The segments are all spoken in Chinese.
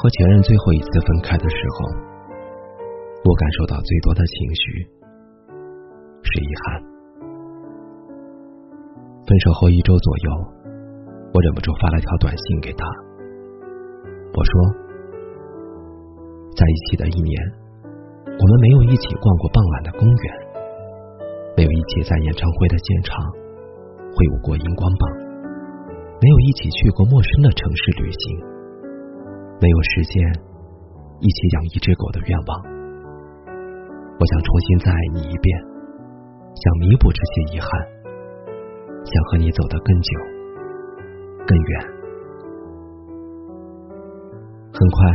和前任最后一次分开的时候，我感受到最多的情绪是遗憾。分手后一周左右，我忍不住发了条短信给他，我说：“在一起的一年，我们没有一起逛过傍晚的公园，没有一起在演唱会的现场挥舞过荧光棒，没有一起去过陌生的城市旅行。”没有实现一起养一只狗的愿望，我想重新再爱你一遍，想弥补这些遗憾，想和你走得更久、更远。很快，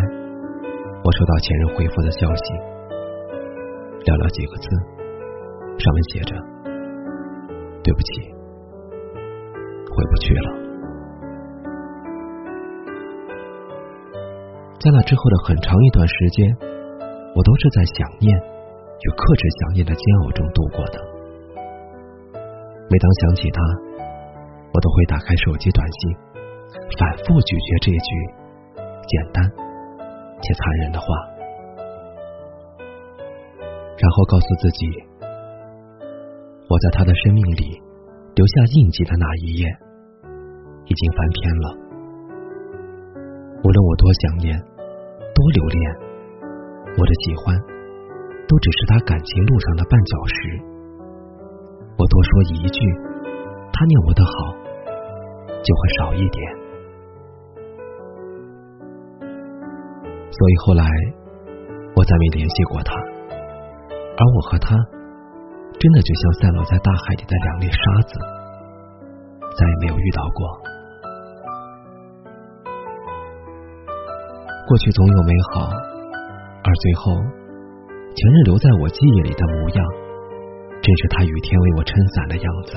我收到前任回复的消息，寥寥几个字，上面写着：“对不起，回不去了。”在那之后的很长一段时间，我都是在想念与克制想念的煎熬中度过的。每当想起他，我都会打开手机短信，反复咀嚼这句简单且残忍的话，然后告诉自己，我在他的生命里留下印记的那一页已经翻篇了。无论我多想念。多留恋，我的喜欢都只是他感情路上的绊脚石。我多说一句，他念我的好就会少一点。所以后来我再没联系过他，而我和他真的就像散落在大海里的两粒沙子，再也没有遇到过。过去总有美好，而最后，前任留在我记忆里的模样，正是他雨天为我撑伞的样子，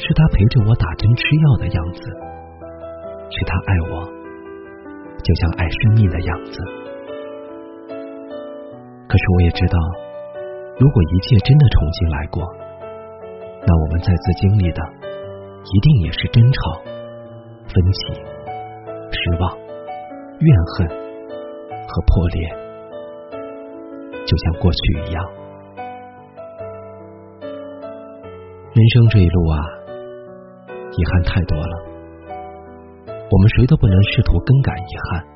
是他陪着我打针吃药的样子，是他爱我，就像爱生命的样子。可是我也知道，如果一切真的重新来过，那我们再次经历的，一定也是争吵、分歧、失望。怨恨和破裂，就像过去一样。人生这一路啊，遗憾太多了。我们谁都不能试图更改遗憾，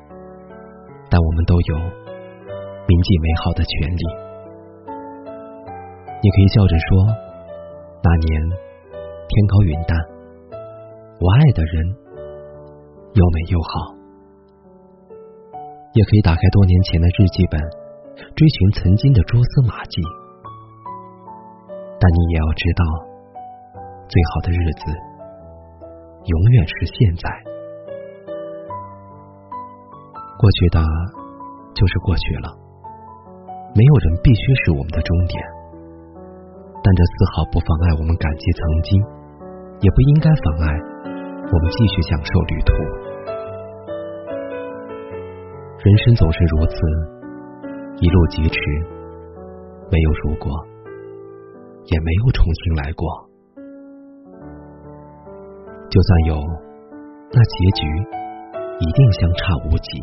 但我们都有铭记美好的权利。你可以笑着说：“那年天高云淡，我爱的人又美又好。”也可以打开多年前的日记本，追寻曾经的蛛丝马迹。但你也要知道，最好的日子永远是现在。过去的就是过去了，没有人必须是我们的终点。但这丝毫不妨碍我们感激曾经，也不应该妨碍我们继续享受旅途。人生总是如此，一路疾驰，没有如果，也没有重新来过。就算有，那结局一定相差无几。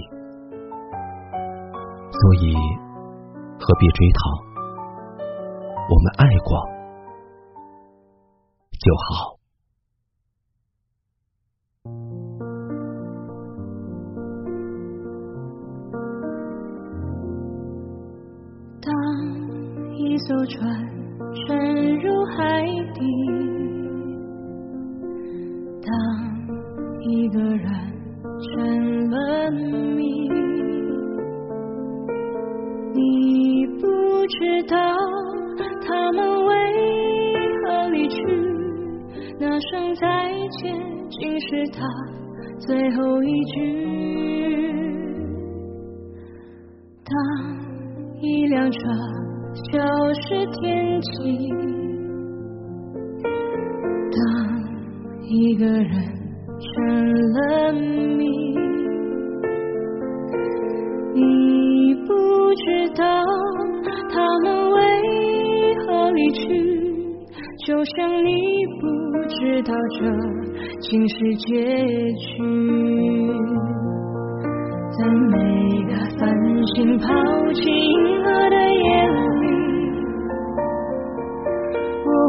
所以，何必追讨？我们爱过就好。艘船沉入海底，当一个人成了谜，你不知道他们为何离去，那声再见竟是他最后一句。当一辆车。消失天际，当一个人成了谜，你不知道他们为何离去，就像你不知道这竟是结局。在每个繁星抛弃银河的夜里，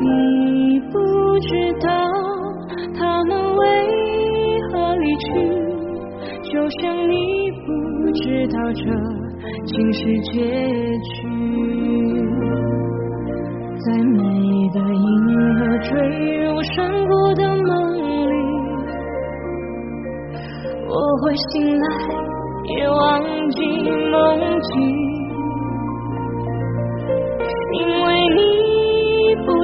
你不知道他们为何离去，就像你不知道这竟是结局。在美的银河坠入山谷的梦里，我会醒来，也忘记梦境，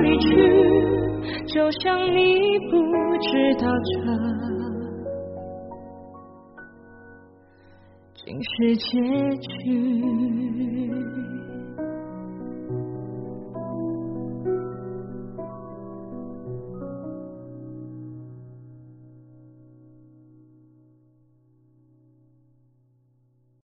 离去，就像你不知道这竟是结局。